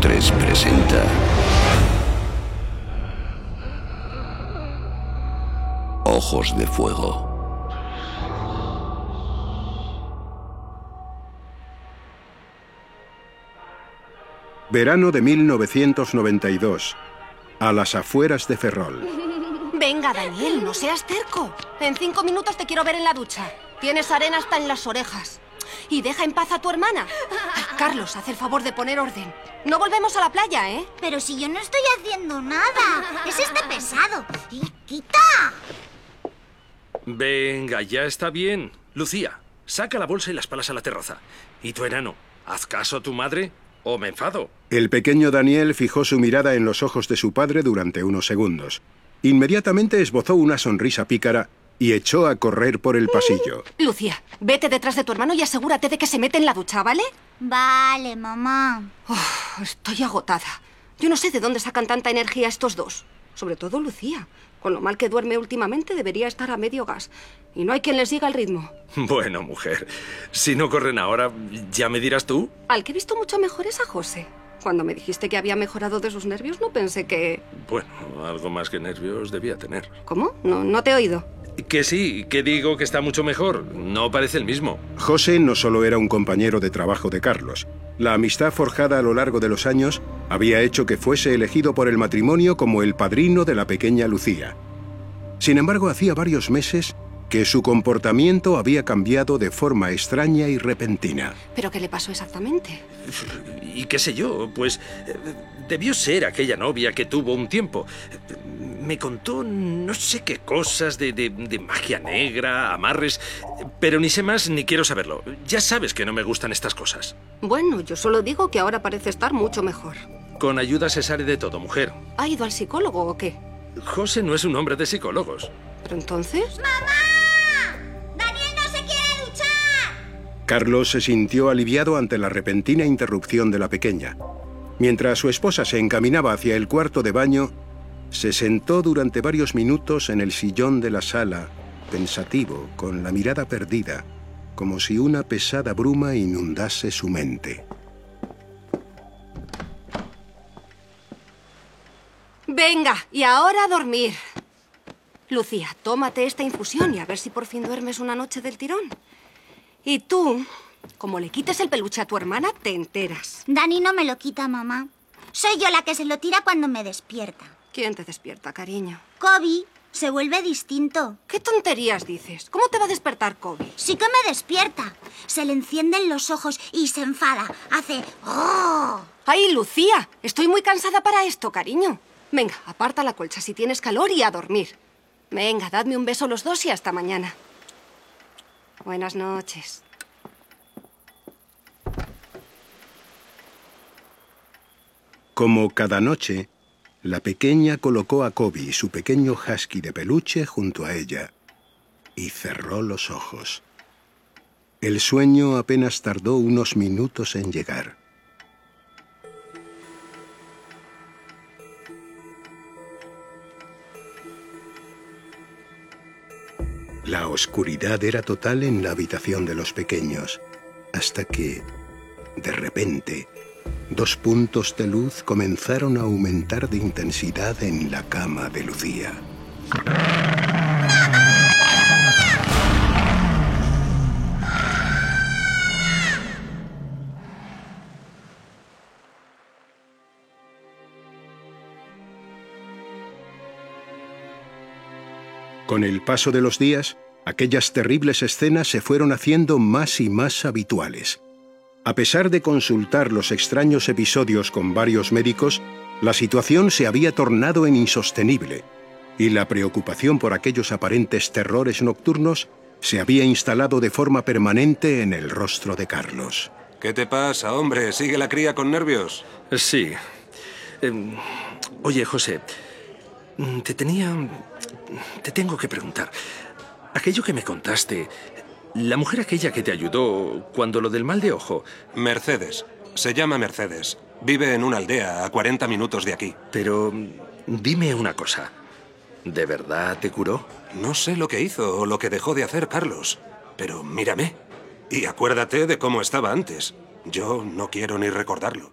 3 presenta Ojos de Fuego. Verano de 1992, a las afueras de Ferrol. Venga, Daniel, no seas terco. En cinco minutos te quiero ver en la ducha. Tienes arena hasta en las orejas. Y deja en paz a tu hermana. Carlos, haz el favor de poner orden. No volvemos a la playa, ¿eh? Pero si yo no estoy haciendo nada. Es este pesado. ¡Y quita! Venga, ya está bien. Lucía, saca la bolsa y las palas a la terraza. Y tu enano, haz caso a tu madre o me enfado. El pequeño Daniel fijó su mirada en los ojos de su padre durante unos segundos. Inmediatamente esbozó una sonrisa pícara y echó a correr por el pasillo. Lucía, vete detrás de tu hermano y asegúrate de que se mete en la ducha, ¿vale? Vale, mamá. Uf, estoy agotada. Yo no sé de dónde sacan tanta energía estos dos. Sobre todo Lucía. Con lo mal que duerme últimamente debería estar a medio gas. Y no hay quien le siga el ritmo. Bueno, mujer, si no corren ahora, ¿ya me dirás tú? Al que he visto mucho mejor es a José. Cuando me dijiste que había mejorado de sus nervios, no pensé que... Bueno, algo más que nervios debía tener. ¿Cómo? No, no te he oído. Que sí, que digo que está mucho mejor. No parece el mismo. José no solo era un compañero de trabajo de Carlos. La amistad forjada a lo largo de los años había hecho que fuese elegido por el matrimonio como el padrino de la pequeña Lucía. Sin embargo, hacía varios meses que su comportamiento había cambiado de forma extraña y repentina. ¿Pero qué le pasó exactamente? Y qué sé yo, pues eh, debió ser aquella novia que tuvo un tiempo. Me contó no sé qué cosas de, de- de magia negra, amarres, pero ni sé más ni quiero saberlo. Ya sabes que no me gustan estas cosas. Bueno, yo solo digo que ahora parece estar mucho mejor. Con ayuda se sale de todo, mujer. ¿Ha ido al psicólogo o qué? José no es un hombre de psicólogos. ¿Pero entonces? ¡Daniel no se quiere duchar! Carlos se sintió aliviado ante la repentina interrupción de la pequeña. Mientras su esposa se encaminaba hacia el cuarto de baño, se sentó durante varios minutos en el sillón de la sala, pensativo, con la mirada perdida, como si una pesada bruma inundase su mente. Venga, y ahora a dormir. Lucía, tómate esta infusión y a ver si por fin duermes una noche del tirón. Y tú, como le quites el peluche a tu hermana, te enteras. Dani no me lo quita, mamá. Soy yo la que se lo tira cuando me despierta. ¿Quién te despierta, cariño? Kobe se vuelve distinto. ¿Qué tonterías dices? ¿Cómo te va a despertar Kobe? Sí que me despierta. Se le encienden los ojos y se enfada. Hace... ¡Oh! ¡Ay, Lucía! Estoy muy cansada para esto, cariño. Venga, aparta la colcha si tienes calor y a dormir. Venga, dadme un beso los dos y hasta mañana. Buenas noches. Como cada noche, la pequeña colocó a Kobe, su pequeño husky de peluche, junto a ella y cerró los ojos. El sueño apenas tardó unos minutos en llegar. La oscuridad era total en la habitación de los pequeños, hasta que, de repente, dos puntos de luz comenzaron a aumentar de intensidad en la cama de Lucía. Con el paso de los días, aquellas terribles escenas se fueron haciendo más y más habituales. A pesar de consultar los extraños episodios con varios médicos, la situación se había tornado en insostenible y la preocupación por aquellos aparentes terrores nocturnos se había instalado de forma permanente en el rostro de Carlos. ¿Qué te pasa, hombre? ¿Sigue la cría con nervios? Sí. Em, oye, José, te tenía... Te tengo que preguntar. Aquello que me contaste, la mujer aquella que te ayudó cuando lo del mal de ojo, Mercedes. Se llama Mercedes. Vive en una aldea a 40 minutos de aquí. pero dime una cosa. ¿De verdad te curó? No sé lo que hizo o lo que dejó de hacer Carlos, pero mírame. Y acuérdate de cómo estaba antes. Yo no quiero ni recordarlo.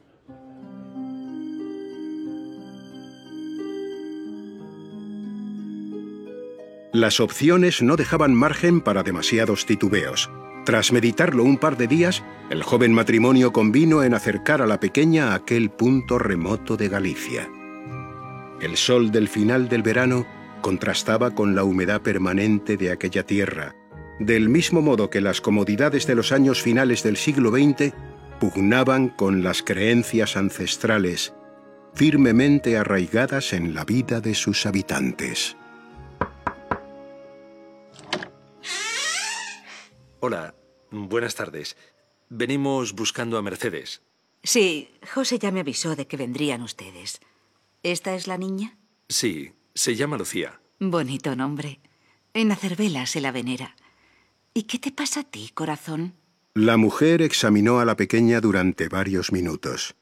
Las opciones no dejaban margen para demasiados titubeos. Tras meditarlo un par de días, el joven matrimonio convino en acercar a la pequeña a aquel punto remoto de Galicia. El sol del final del verano contrastaba con la humedad permanente de aquella tierra, del mismo modo que las comodidades de los años finales del siglo XX pugnaban con las creencias ancestrales, firmemente arraigadas en la vida de sus habitantes. Hola, buenas tardes. Venimos buscando a Mercedes. Sí, José ya me avisó de que vendrían ustedes. ¿Esta es la niña? Sí, se llama Lucía. Bonito nombre. En Acervela se la venera. ¿Y qué te pasa a ti, corazón? La mujer examinó a la pequeña durante varios minutos.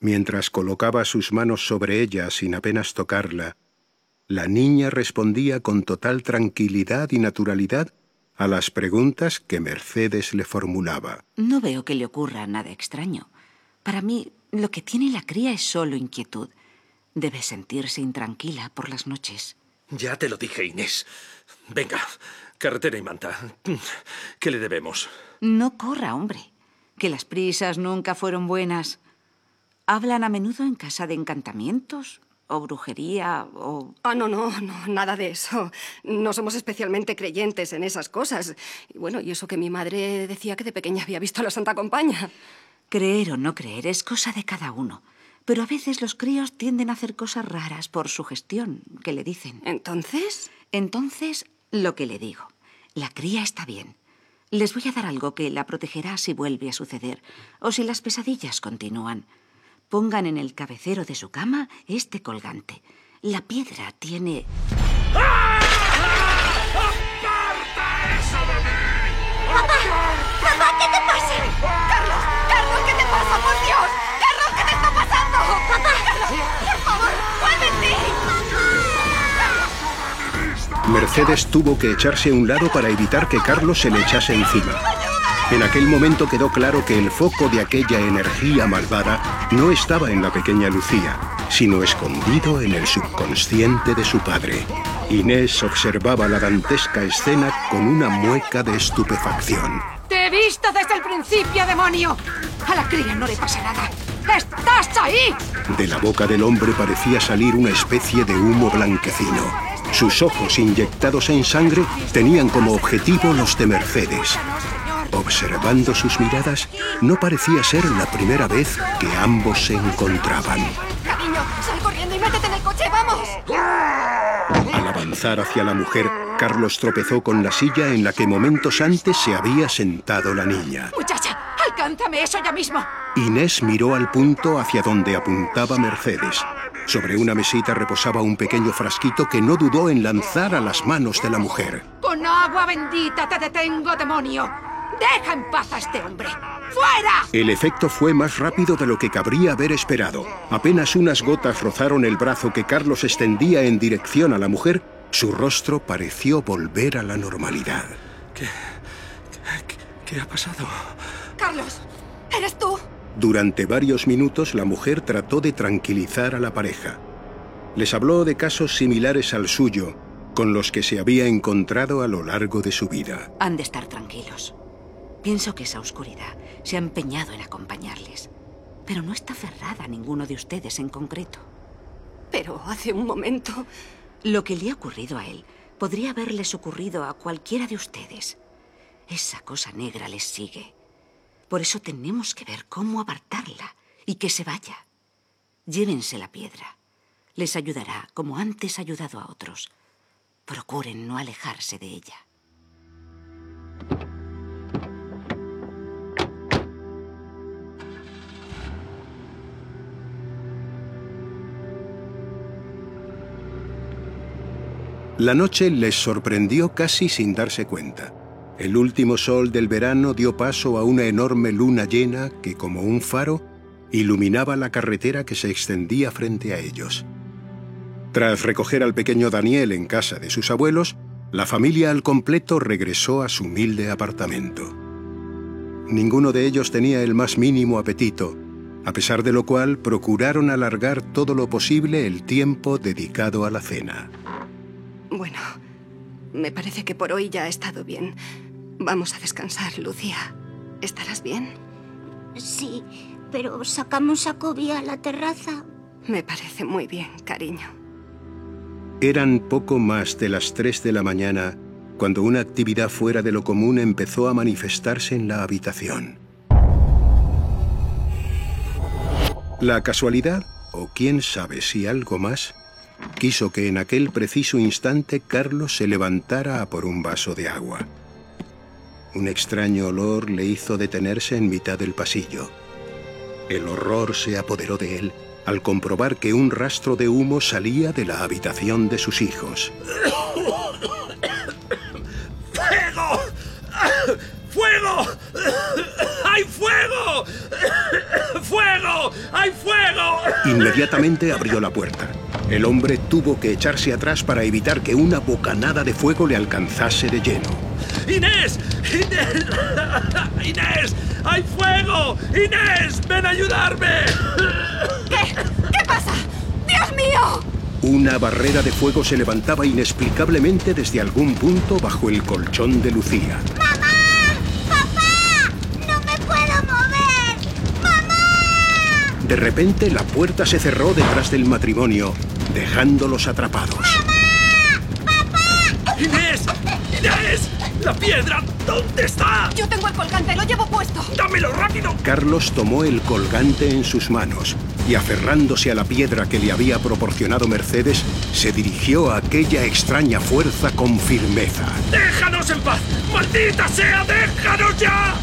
Mientras colocaba sus manos sobre ella sin apenas tocarla, la niña respondía con total tranquilidad y naturalidad a las preguntas que Mercedes le formulaba. No veo que le ocurra nada extraño. Para mí, lo que tiene la cría es solo inquietud. Debe sentirse intranquila por las noches. Ya te lo dije, Inés. Venga, carretera y manta. ¿Qué le debemos? No corra, hombre. Que las prisas nunca fueron buenas. ¿Hablan a menudo en casa de encantamientos? O brujería o... Ah, no, no, no, nada de eso. No somos especialmente creyentes en esas cosas. Y bueno, y eso que mi madre decía que de pequeña había visto a la Santa Compañía. Creer o no creer es cosa de cada uno. Pero a veces los críos tienden a hacer cosas raras por su gestión, que le dicen. ¿Entonces? Entonces, lo que le digo. La cría está bien. Les voy a dar algo que la protegerá si vuelve a suceder o si las pesadillas continúan. Pongan en el cabecero de su cama este colgante. La piedra tiene... ¡Papá! ¡Papá! ¿Qué te pasa? ¡Carlos! ¡Carlos! ¿Qué te pasa? ¡Por Dios! ¡Carlos! ¿Qué te está pasando? ¡Papá! Carlos, ¡Por favor! ¡Vuelve en ti! Mercedes tuvo que echarse a un lado para evitar que Carlos se le echase encima. En aquel momento quedó claro que el foco de aquella energía malvada no estaba en la pequeña Lucía, sino escondido en el subconsciente de su padre. Inés observaba la dantesca escena con una mueca de estupefacción. ¡Te he visto desde el principio, demonio! A la cría no le pasa nada. ¡Estás ahí! De la boca del hombre parecía salir una especie de humo blanquecino. Sus ojos inyectados en sangre tenían como objetivo los de Mercedes. Observando sus miradas, no parecía ser la primera vez que ambos se encontraban. Cariño, sal corriendo y métete en el coche, ¡vamos! Al avanzar hacia la mujer, Carlos tropezó con la silla en la que momentos antes se había sentado la niña. Muchacha, alcánzame eso ya mismo. Inés miró al punto hacia donde apuntaba Mercedes. Sobre una mesita reposaba un pequeño frasquito que no dudó en lanzar a las manos de la mujer. Con agua bendita te detengo, demonio. ¡Deja en paz a este hombre! ¡Fuera! El efecto fue más rápido de lo que cabría haber esperado. Apenas unas gotas rozaron el brazo que Carlos extendía en dirección a la mujer, su rostro pareció volver a la normalidad. ¿Qué, qué, qué ha pasado? Carlos, ¿eres tú? Durante varios minutos la mujer trató de tranquilizar a la pareja. Les habló de casos similares al suyo, con los que se había encontrado a lo largo de su vida. Han de estar tranquilos. Pienso que esa oscuridad se ha empeñado en acompañarles. Pero no está aferrada a ninguno de ustedes en concreto. Pero hace un momento... Lo que le ha ocurrido a él podría haberles ocurrido a cualquiera de ustedes. Esa cosa negra les sigue. Por eso tenemos que ver cómo apartarla y que se vaya. Llévense la piedra. Les ayudará como antes ha ayudado a otros. Procuren no alejarse de ella. La noche les sorprendió casi sin darse cuenta. El último sol del verano dio paso a una enorme luna llena que, como un faro, iluminaba la carretera que se extendía frente a ellos. Tras recoger al pequeño Daniel en casa de sus abuelos, la familia al completo regresó a su humilde apartamento. Ninguno de ellos tenía el más mínimo apetito, a pesar de lo cual procuraron alargar todo lo posible el tiempo dedicado a la cena. Bueno, Me parece que por hoy ya ha estado bien. Vamos a descansar, Lucía. ¿Estarás bien? Sí, pero sacamos a Kobe a la terraza. Me parece muy bien, cariño. Eran poco más de las 3 de la mañana cuando una actividad fuera de lo común empezó a manifestarse en la habitación. La casualidad, o quién sabe si algo más, quiso que en aquel preciso instante Carlos se levantara a por un vaso de agua. Un extraño olor le hizo detenerse en mitad del pasillo. El horror se apoderó de él al comprobar que un rastro de humo salía de la habitación de sus hijos. ¡Fuego! ¡Fuego! ¡Hay fuego! ¡Fuego! ¡Hay fuego! Inmediatamente abrió la puerta. El hombre tuvo que echarse atrás para evitar que una bocanada de fuego le alcanzase de lleno. ¡Inés! ¡Inés! ¡Inés! ¡Hay fuego! ¡Inés! ¡Ven a ayudarme! ¿Qué? ¿Qué pasa? ¡Dios mío! Una barrera de fuego se levantaba inexplicablemente desde algún punto bajo el colchón de Lucía. ¡Mamá! ¡Papá! ¡No me puedo mover! ¡Mamá! De repente la puerta se cerró detrás del matrimonio, dejándolos atrapados. ¡Inés! ¡Inés! ¡La piedra! ¿Dónde está? Yo tengo el colgante, lo llevo puesto. ¡Dámelo rápido! Carlos tomó el colgante en sus manos y aferrándose a la piedra que le había proporcionado Mercedes, se dirigió a aquella extraña fuerza con firmeza. ¡Déjanos en paz! ¡Maldita sea! ¡Déjanos ya!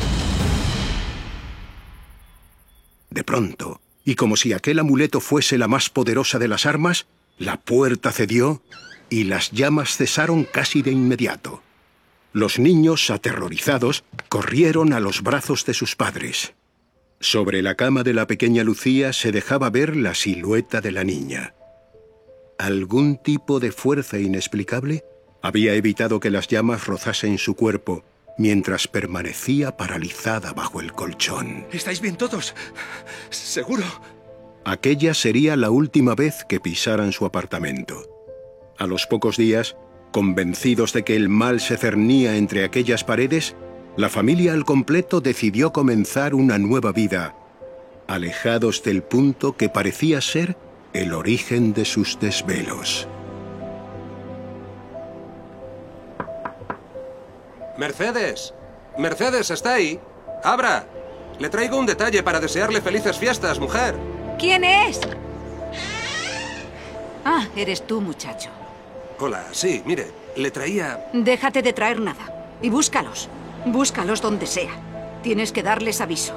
De pronto, y como si aquel amuleto fuese la más poderosa de las armas, la puerta cedió y las llamas cesaron casi de inmediato. Los niños, aterrorizados, corrieron a los brazos de sus padres. Sobre la cama de la pequeña Lucía se dejaba ver la silueta de la niña. Algún tipo de fuerza inexplicable había evitado que las llamas rozasen su cuerpo mientras permanecía paralizada bajo el colchón. ¿Estáis bien todos? ¿Seguro? Aquella sería la última vez que pisaran su apartamento. A los pocos días, convencidos de que el mal se cernía entre aquellas paredes, la familia al completo decidió comenzar una nueva vida, alejados del punto que parecía ser el origen de sus desvelos. Mercedes. Mercedes, ¿está ahí? Abra. Le traigo un detalle para desearle felices fiestas, mujer. ¿Quién es? Ah, eres tú, muchacho. Hola, sí, mire, le traía... Déjate de traer nada. Y búscalos. Búscalos donde sea. Tienes que darles aviso.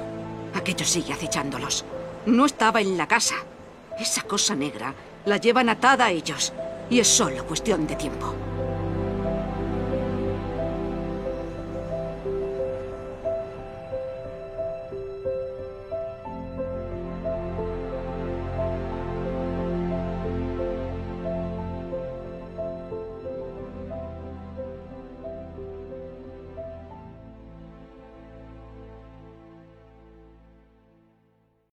Aquello sigue acechándolos. No estaba en la casa. Esa cosa negra la llevan atada a ellos. Y es solo cuestión de tiempo.